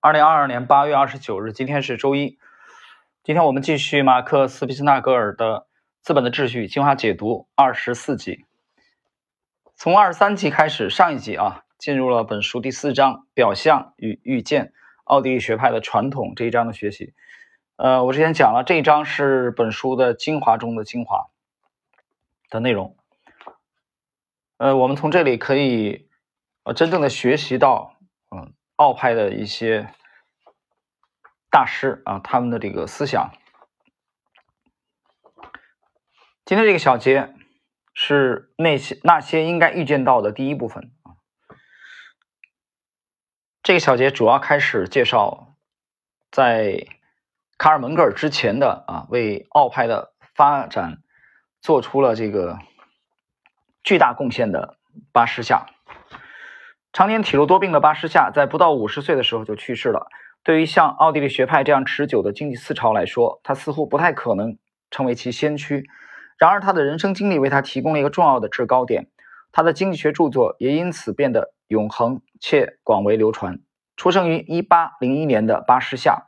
二零二二年八月二十九日，今天是周一。今天我们继续马克思·皮斯纳格尔的《资本的秩序》精华解读二十四集。从二十三集开始，上一集啊，进入了本书第四章“表象与预见：奥地利学派的传统”这一章的学习。呃，我之前讲了，这一章是本书的精华中的精华的内容。呃，我们从这里可以呃真正的学习到，奥派的一些大师啊，他们的这个思想。今天这个小节是那些那些应该预见到的第一部分啊。这个小节主要开始介绍在卡尔蒙格尔之前的啊，为奥派的发展做出了这个巨大贡献的巴士下。常年体弱多病的巴士夏，在不到五十岁的时候就去世了。对于像奥地利学派这样持久的经济思潮来说，他似乎不太可能成为其先驱。然而，他的人生经历为他提供了一个重要的制高点，他的经济学著作也因此变得永恒且广为流传。出生于一八零一年的巴士夏，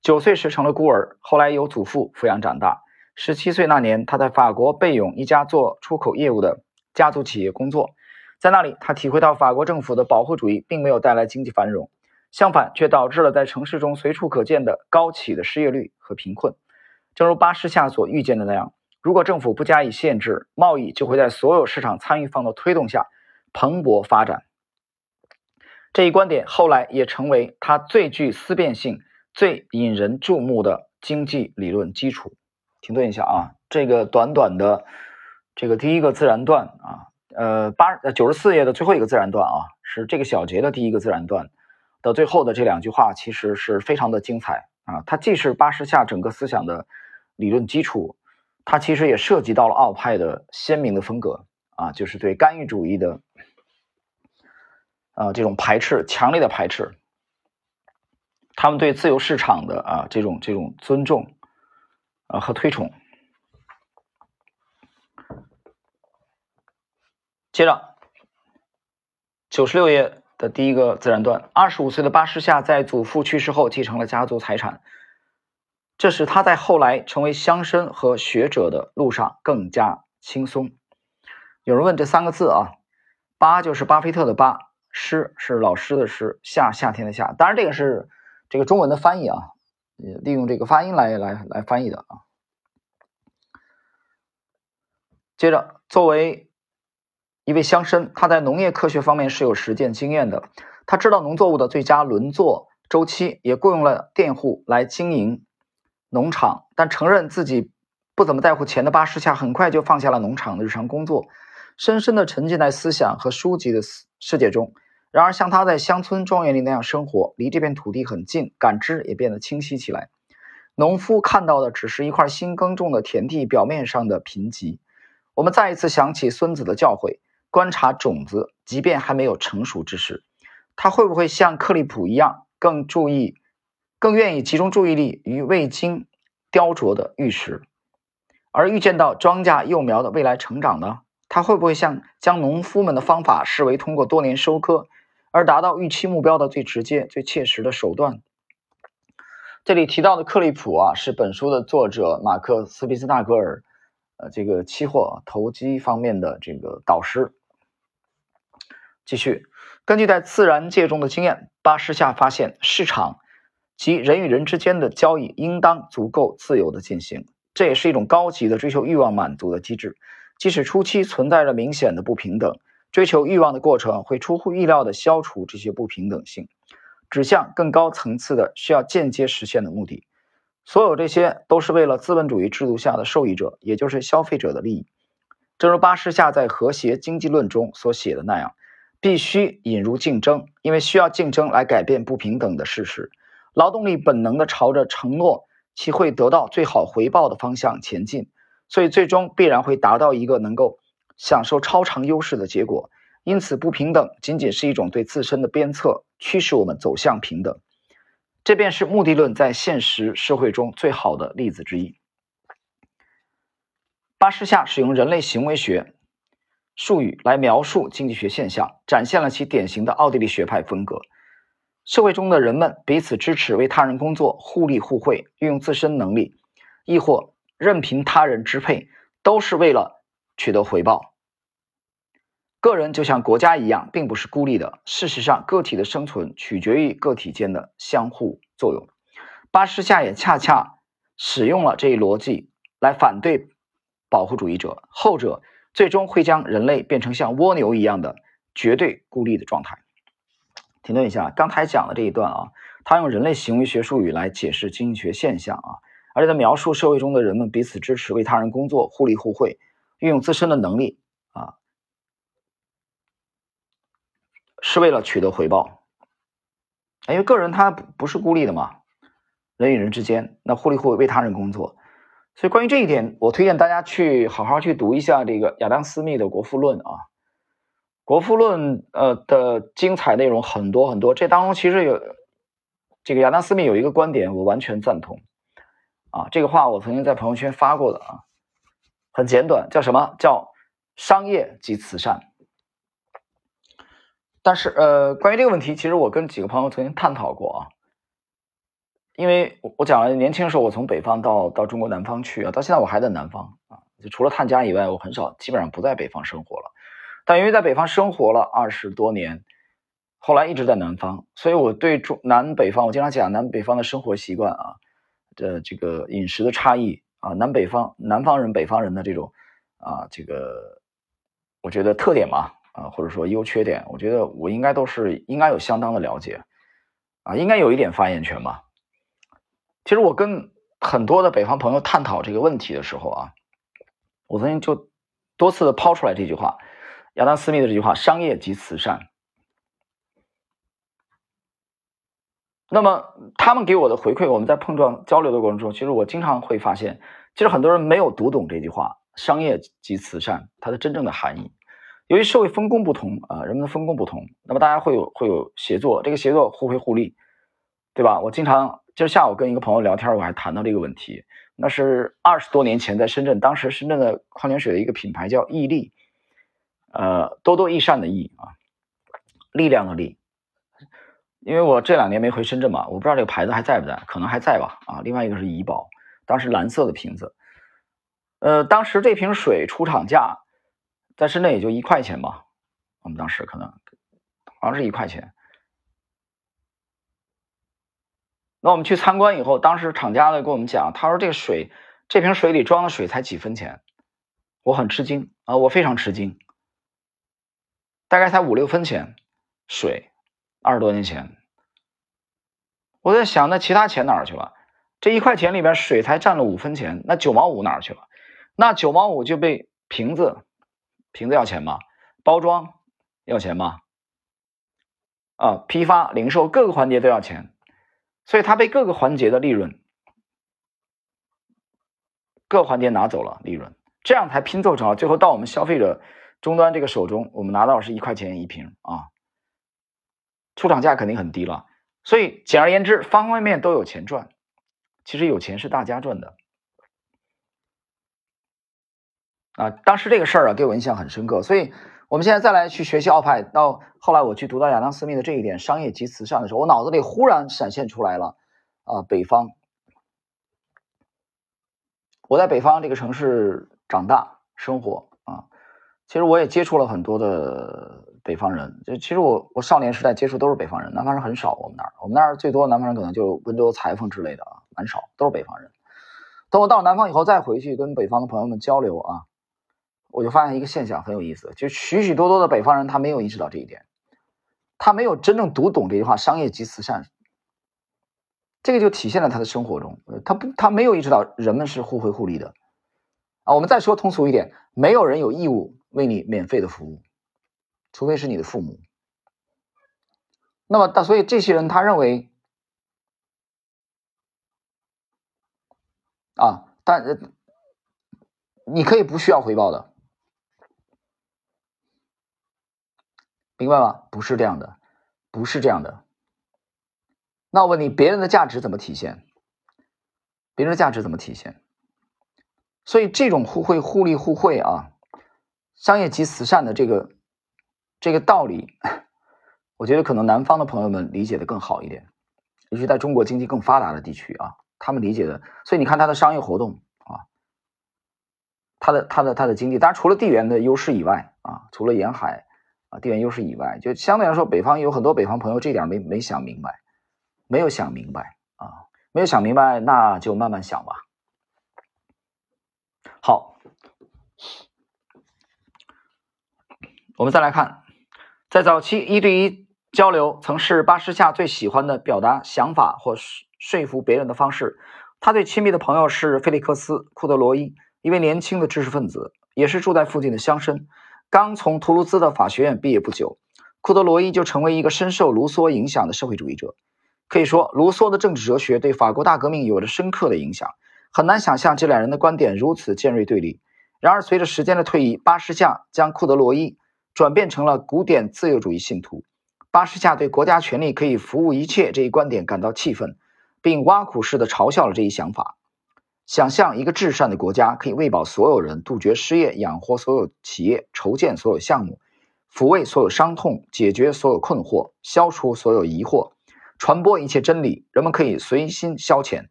九岁时成了孤儿，后来由祖父抚养长大。十七岁那年，他在法国贝永一家做出口业务的家族企业工作。在那里，他体会到法国政府的保护主义并没有带来经济繁荣，相反，却导致了在城市中随处可见的高企的失业率和贫困。正如巴士夏所预见的那样，如果政府不加以限制，贸易就会在所有市场参与方的推动下蓬勃发展。这一观点后来也成为他最具思辨性、最引人注目的经济理论基础。停顿一下啊，这个短短的这个第一个自然段啊。呃，八呃九十四页的最后一个自然段啊，是这个小节的第一个自然段的最后的这两句话，其实是非常的精彩啊。它既是巴士夏整个思想的理论基础，它其实也涉及到了奥派的鲜明的风格啊，就是对干预主义的啊这种排斥，强烈的排斥，他们对自由市场的啊这种这种尊重啊和推崇。接着，九十六页的第一个自然段：二十五岁的巴士夏在祖父去世后继承了家族财产，这使他在后来成为乡绅和学者的路上更加轻松。有人问这三个字啊，巴就是巴菲特的巴，师是老师的师，夏夏天的夏。当然，这个是这个中文的翻译啊，利用这个发音来来来翻译的啊。接着，作为一位乡绅，他在农业科学方面是有实践经验的。他知道农作物的最佳轮作周期，也雇佣了佃户来经营农场。但承认自己不怎么在乎钱的巴士下，很快就放下了农场的日常工作，深深地沉浸在思想和书籍的世界中。然而，像他在乡村庄园里那样生活，离这片土地很近，感知也变得清晰起来。农夫看到的只是一块新耕种的田地表面上的贫瘠。我们再一次想起孙子的教诲。观察种子，即便还没有成熟之时，他会不会像克利普一样，更注意、更愿意集中注意力于未经雕琢的玉石，而预见到庄稼幼苗的未来成长呢？他会不会像将农夫们的方法视为通过多年收割而达到预期目标的最直接、最切实的手段？这里提到的克利普啊，是本书的作者马克思·皮斯纳格尔，呃，这个期货投机方面的这个导师。继续，根据在自然界中的经验，巴士夏发现市场及人与人之间的交易应当足够自由的进行，这也是一种高级的追求欲望满足的机制。即使初期存在着明显的不平等，追求欲望的过程会出乎意料的消除这些不平等性，指向更高层次的需要间接实现的目的。所有这些都是为了资本主义制度下的受益者，也就是消费者的利益。正如巴士夏在《和谐经济论》中所写的那样。必须引入竞争，因为需要竞争来改变不平等的事实。劳动力本能的朝着承诺其会得到最好回报的方向前进，所以最终必然会达到一个能够享受超长优势的结果。因此，不平等仅仅是一种对自身的鞭策，驱使我们走向平等。这便是目的论在现实社会中最好的例子之一。巴士夏使用人类行为学。术语来描述经济学现象，展现了其典型的奥地利学派风格。社会中的人们彼此支持，为他人工作，互利互惠，运用自身能力，亦或任凭他人支配，都是为了取得回报。个人就像国家一样，并不是孤立的。事实上，个体的生存取决于个体间的相互作用。巴士夏也恰恰使用了这一逻辑来反对保护主义者，后者最终会将人类变成像蜗牛一样的绝对孤立的状态。停顿一下，刚才讲的这一段啊，他用人类行为学术语来解释经济学现象啊，而且他描述社会中的人们彼此支持，为他人工作，互利互惠，运用自身的能力啊，是为了取得回报。因为个人他不不是孤立的嘛，人与人之间那互利互惠，为他人工作。所以关于这一点，我推荐大家去好好去读一下这个亚当·斯密的《国富论》啊。《国富论》呃的精彩内容很多很多，这当中其实有这个亚当·斯密有一个观点，我完全赞同啊。这个话我曾经在朋友圈发过的啊，很简短，叫什么叫商业及慈善？但是呃，关于这个问题，其实我跟几个朋友曾经探讨过啊。因为我我讲了，年轻的时候我从北方到到中国南方去啊，到现在我还在南方啊，就除了探家以外，我很少基本上不在北方生活了。但因为在北方生活了二十多年，后来一直在南方，所以我对中南北方，我经常讲南北方的生活习惯啊，的这个饮食的差异啊，南北方南方人北方人的这种啊，这个我觉得特点嘛啊，或者说优缺点，我觉得我应该都是应该有相当的了解啊，应该有一点发言权吧。其实我跟很多的北方朋友探讨这个问题的时候啊，我曾经就多次的抛出来这句话。亚当·斯密的这句话：“商业及慈善。”那么他们给我的回馈，我们在碰撞交流的过程中，其实我经常会发现，其实很多人没有读懂这句话“商业及慈善”它的真正的含义。由于社会分工不同啊，人们的分工不同，那么大家会有会有协作，这个协作互惠互利，对吧？我经常今儿下午跟一个朋友聊天，我还谈到这个问题。那是二十多年前在深圳，当时深圳的矿泉水的一个品牌叫毅力。呃，多多益善的益啊，力量的力。因为我这两年没回深圳嘛，我不知道这个牌子还在不在，可能还在吧。啊，另外一个是怡宝，当时蓝色的瓶子。呃，当时这瓶水出厂价在深圳也就一块钱吧，我们当时可能好像是一块钱。那我们去参观以后，当时厂家的跟我们讲，他说这个水，这瓶水里装的水才几分钱，我很吃惊啊，我非常吃惊。大概才五六分钱，水，二十多年前，我在想，那其他钱哪儿去了？这一块钱里边，水才占了五分钱，那九毛五哪儿去了？那九毛五就被瓶子，瓶子要钱吗？包装要钱吗？啊，批发、零售各个环节都要钱，所以它被各个环节的利润，各环节拿走了利润，这样才拼凑成了最后到我们消费者。终端这个手中，我们拿到是一块钱一瓶啊，出厂价肯定很低了。所以简而言之，方方面面都有钱赚。其实有钱是大家赚的啊。当时这个事儿啊，给我印象很深刻。所以我们现在再来去学习奥派，到后来我去读到亚当·斯密的这一点“商业及慈善”的时候，我脑子里忽然闪现出来了啊，北方。我在北方这个城市长大生活啊。其实我也接触了很多的北方人，就其实我我少年时代接触都是北方人，南方人很少。我们那儿，我们那儿最多南方人可能就温州裁缝之类的啊，蛮少，都是北方人。等我到南方以后再回去跟北方的朋友们交流啊，我就发现一个现象很有意思，就许许多多的北方人他没有意识到这一点，他没有真正读懂这句话“商业及慈善”，这个就体现在他的生活中，他不他没有意识到人们是互惠互利的啊。我们再说通俗一点，没有人有义务。为你免费的服务，除非是你的父母。那么，但所以这些人他认为啊，但你可以不需要回报的，明白吗？不是这样的，不是这样的。那我问你，别人的价值怎么体现？别人的价值怎么体现？所以这种互惠、互利、互惠啊。商业及慈善的这个这个道理，我觉得可能南方的朋友们理解的更好一点，尤其在中国经济更发达的地区啊，他们理解的。所以你看它的商业活动啊，它的它的它的经济，当然除了地缘的优势以外啊，除了沿海啊地缘优势以外，就相对来说，北方有很多北方朋友这点没没想明白，没有想明白啊，没有想明白，那就慢慢想吧。好，我们再来看，在早期一对一交流曾是巴士夏最喜欢的表达想法或说服别人的方式。他最亲密的朋友是菲利克斯·库德罗伊，一位年轻的知识分子，也是住在附近的乡绅。刚从图卢兹的法学院毕业不久，库德罗伊就成为一个深受卢梭影响的社会主义者。可以说，卢梭的政治哲学对法国大革命有着深刻的影响。很难想象这两人的观点如此尖锐对立。然而，随着时间的推移，巴士夏将库德罗伊转变成了古典自由主义信徒。巴士夏对国家权力可以服务一切这一观点感到气愤，并挖苦似的嘲笑了这一想法。想象一个至善的国家可以喂饱所有人，杜绝失业，养活所有企业，筹建所有项目，抚慰所有伤痛，解决所有困惑，消除所有疑惑，传播一切真理。人们可以随心消遣，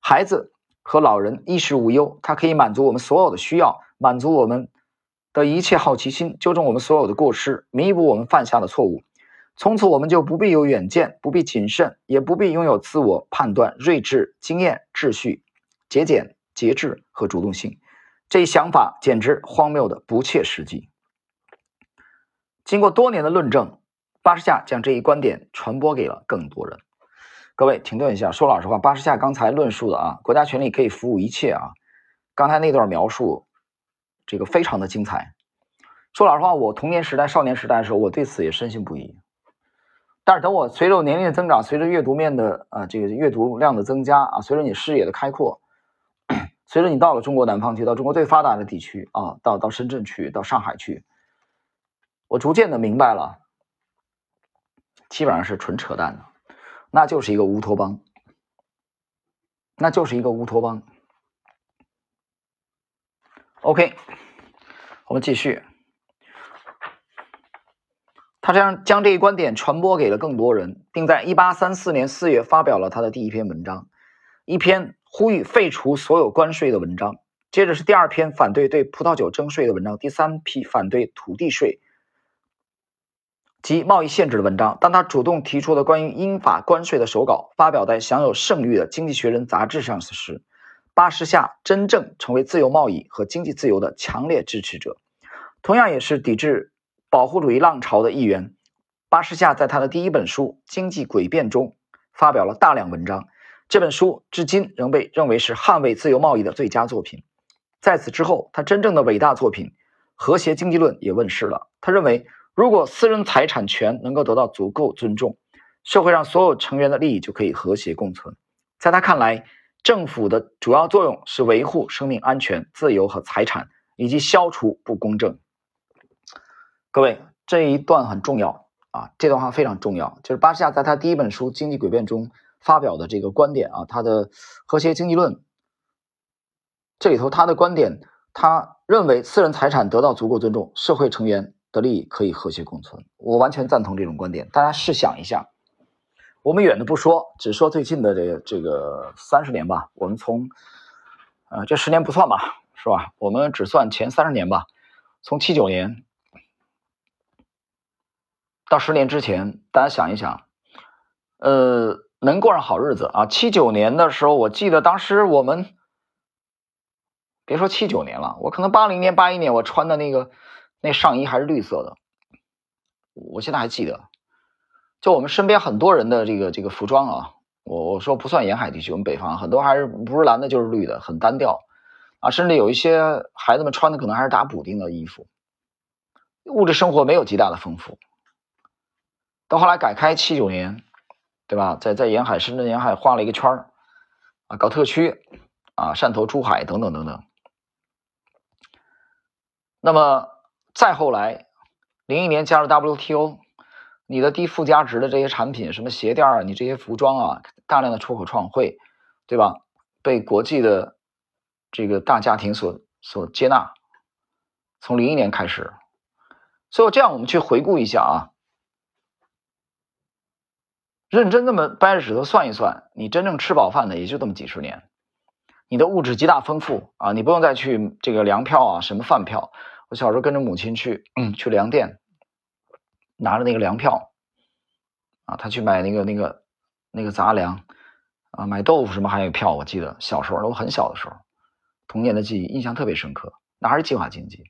孩子。和老人衣食无忧，它可以满足我们所有的需要，满足我们的一切好奇心，纠正我们所有的过失，弥补我们犯下的错误。从此，我们就不必有远见，不必谨慎，也不必拥有自我判断、睿智、经验、秩序、节俭、节制和主动性。这一想法简直荒谬的不切实际。经过多年的论证，巴士夏将这一观点传播给了更多人。各位停顿一下，说老实话，巴士夏刚才论述的啊，国家权力可以服务一切啊，刚才那段描述，这个非常的精彩。说老实话，我童年时代、少年时代的时候，我对此也深信不疑。但是等我随着我年龄的增长，随着阅读面的啊这个阅读量的增加啊，随着你视野的开阔，随着你到了中国南方去，到中国最发达的地区啊，到到深圳去，到上海去，我逐渐的明白了，基本上是纯扯淡的。那就是一个乌托邦，那就是一个乌托邦。OK，我们继续。他这样将这一观点传播给了更多人，并在1834年4月发表了他的第一篇文章，一篇呼吁废除所有关税的文章。接着是第二篇反对对葡萄酒征税的文章，第三批反对土地税。及贸易限制的文章。当他主动提出了关于英法关税的手稿发表在享有盛誉的《经济学人》杂志上时，巴士夏真正成为自由贸易和经济自由的强烈支持者，同样也是抵制保护主义浪潮的一员。巴士夏在他的第一本书《经济诡辩》中发表了大量文章，这本书至今仍被认为是捍卫自由贸易的最佳作品。在此之后，他真正的伟大作品《和谐经济论》也问世了。他认为。如果私人财产权能够得到足够尊重，社会上所有成员的利益就可以和谐共存。在他看来，政府的主要作用是维护生命安全、自由和财产，以及消除不公正。各位，这一段很重要啊！这段话非常重要，就是巴士夏在他第一本书《经济诡辩》中发表的这个观点啊，他的和谐经济论。这里头他的观点，他认为私人财产得到足够尊重，社会成员。的利益可以和谐共存，我完全赞同这种观点。大家试想一下，我们远的不说，只说最近的这个这个三十年吧。我们从，呃，这十年不算吧，是吧？我们只算前三十年吧。从七九年到十年之前，大家想一想，呃，能过上好日子啊？七九年的时候，我记得当时我们，别说七九年了，我可能八零年、八一年我穿的那个。那上衣还是绿色的，我现在还记得。就我们身边很多人的这个这个服装啊，我我说不算沿海地区，我们北方很多还是不是蓝的，就是绿的，很单调啊。甚至有一些孩子们穿的可能还是打补丁的衣服，物质生活没有极大的丰富。到后来改开七九年，对吧？在在沿海深圳沿海画了一个圈儿啊，搞特区啊，汕头、珠海等等等等。那么。再后来，零一年加入 WTO，你的低附加值的这些产品，什么鞋垫啊，你这些服装啊，大量的出口创汇，对吧？被国际的这个大家庭所所接纳。从零一年开始，所以这样我们去回顾一下啊，认真这么掰着指头算一算，你真正吃饱饭的也就这么几十年。你的物质极大丰富啊，你不用再去这个粮票啊，什么饭票。我小时候跟着母亲去，去粮店，拿着那个粮票，啊，他去买那个那个那个杂粮，啊，买豆腐什么还有票。我记得小时候，我很小的时候，童年的记忆印象特别深刻。那还是计划经济，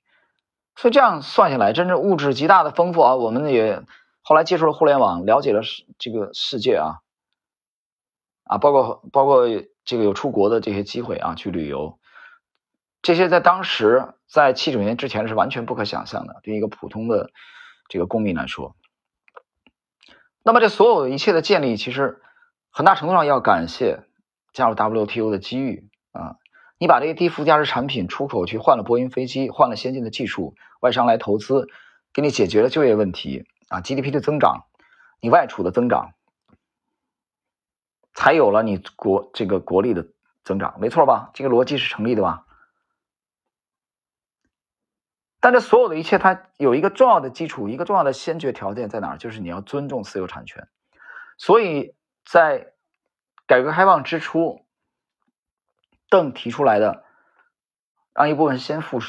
所以这样算下来，真正物质极大的丰富啊。我们也后来接触了互联网，了解了世这个世界啊，啊，包括包括这个有出国的这些机会啊，去旅游，这些在当时在七九年之前是完全不可想象的，对一个普通的这个公民来说。那么这所有一切的建立，其实很大程度上要感谢加入 WTO 的机遇啊。你把这些低附加值产品出口去换了波音飞机，换了先进的技术，外商来投资，给你解决了就业问题啊，GDP 的增长，你外储的增长，才有了你国这个国力的增长，没错吧？这个逻辑是成立的吧？但这所有的一切，它有一个重要的基础，一个重要的先决条件在哪儿？就是你要尊重私有产权。所以在改革开放之初。邓提出来的，让一部分先富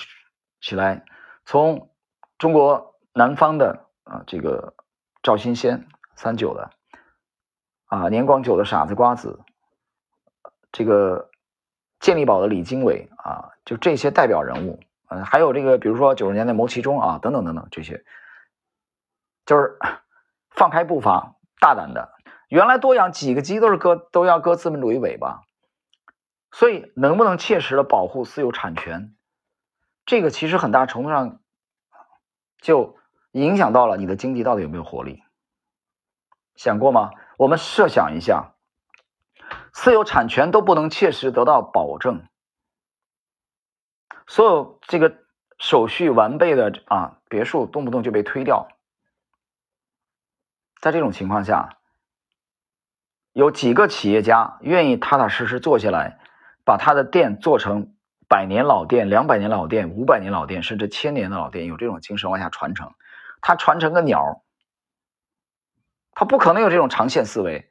起来，从中国南方的啊这个赵新先三九的啊年广久的傻子瓜子，这个健力宝的李经纬啊，就这些代表人物，嗯，还有这个比如说九十年代牟其中啊等等等等这些，就是放开步伐，大胆的，原来多养几个鸡都是割都要割资本主义尾巴。所以，能不能切实的保护私有产权，这个其实很大程度上就影响到了你的经济到底有没有活力。想过吗？我们设想一下，私有产权都不能切实得到保证，所有这个手续完备的啊别墅动不动就被推掉，在这种情况下，有几个企业家愿意踏踏实实做下来？把他的店做成百年老店、两百年老店、五百年老店，甚至千年的老店，有这种精神往下传承。他传承个鸟，他不可能有这种长线思维，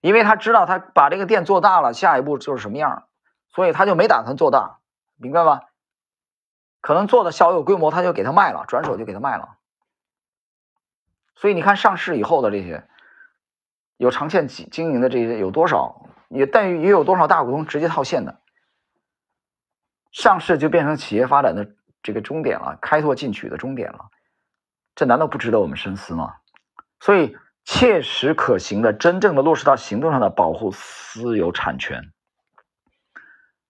因为他知道他把这个店做大了，下一步就是什么样，所以他就没打算做大，明白吗？可能做的小有规模，他就给他卖了，转手就给他卖了。所以你看上市以后的这些有长线经经营的这些有多少？也但也有多少大股东直接套现的，上市就变成企业发展的这个终点了，开拓进取的终点了，这难道不值得我们深思吗？所以，切实可行的、真正的落实到行动上的保护私有产权，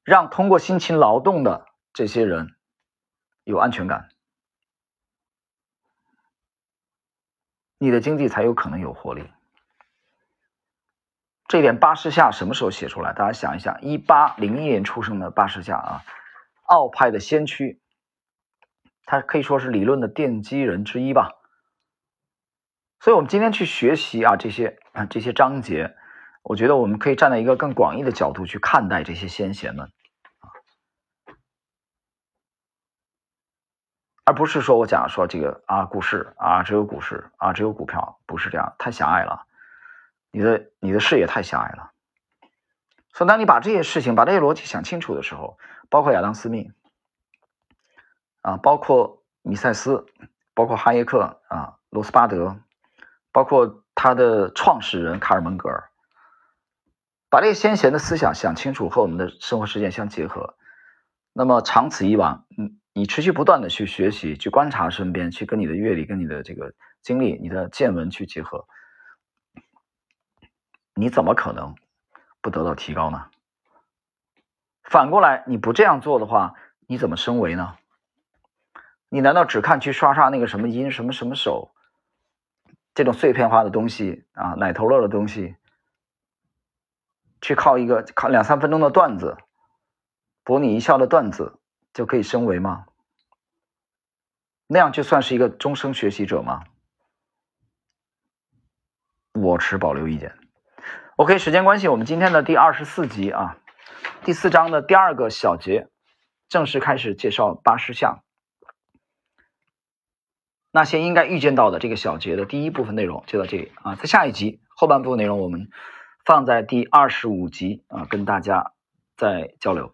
让通过辛勤劳动的这些人有安全感，你的经济才有可能有活力。这点巴士夏什么时候写出来？大家想一想，一八零一年出生的巴士夏啊，奥派的先驱，他可以说是理论的奠基人之一吧。所以，我们今天去学习啊这些啊这些章节，我觉得我们可以站在一个更广义的角度去看待这些先贤们，而不是说我讲说这个啊股市啊只有股市啊只有股票，不是这样，太狭隘了。你的你的视野太狭隘了，所以当你把这些事情、把这些逻辑想清楚的时候，包括亚当·斯密啊，包括米塞斯，包括哈耶克啊，罗斯巴德，包括他的创始人卡尔·蒙格尔，把这些先贤的思想想清楚，和我们的生活实践相结合，那么长此以往，你，你持续不断的去学习、去观察身边，去跟你的阅历、跟你的这个经历、你的见闻去结合。你怎么可能不得到提高呢？反过来，你不这样做的话，你怎么升维呢？你难道只看去刷刷那个什么音、什么什么手这种碎片化的东西啊，奶头乐的东西，去靠一个靠两三分钟的段子博你一笑的段子就可以升维吗？那样就算是一个终生学习者吗？我持保留意见。OK，时间关系，我们今天的第二十四集啊，第四章的第二个小节，正式开始介绍八师相。那些应该预见到的这个小节的第一部分内容就到这里啊，在下一集后半部分内容我们放在第二十五集啊，跟大家再交流。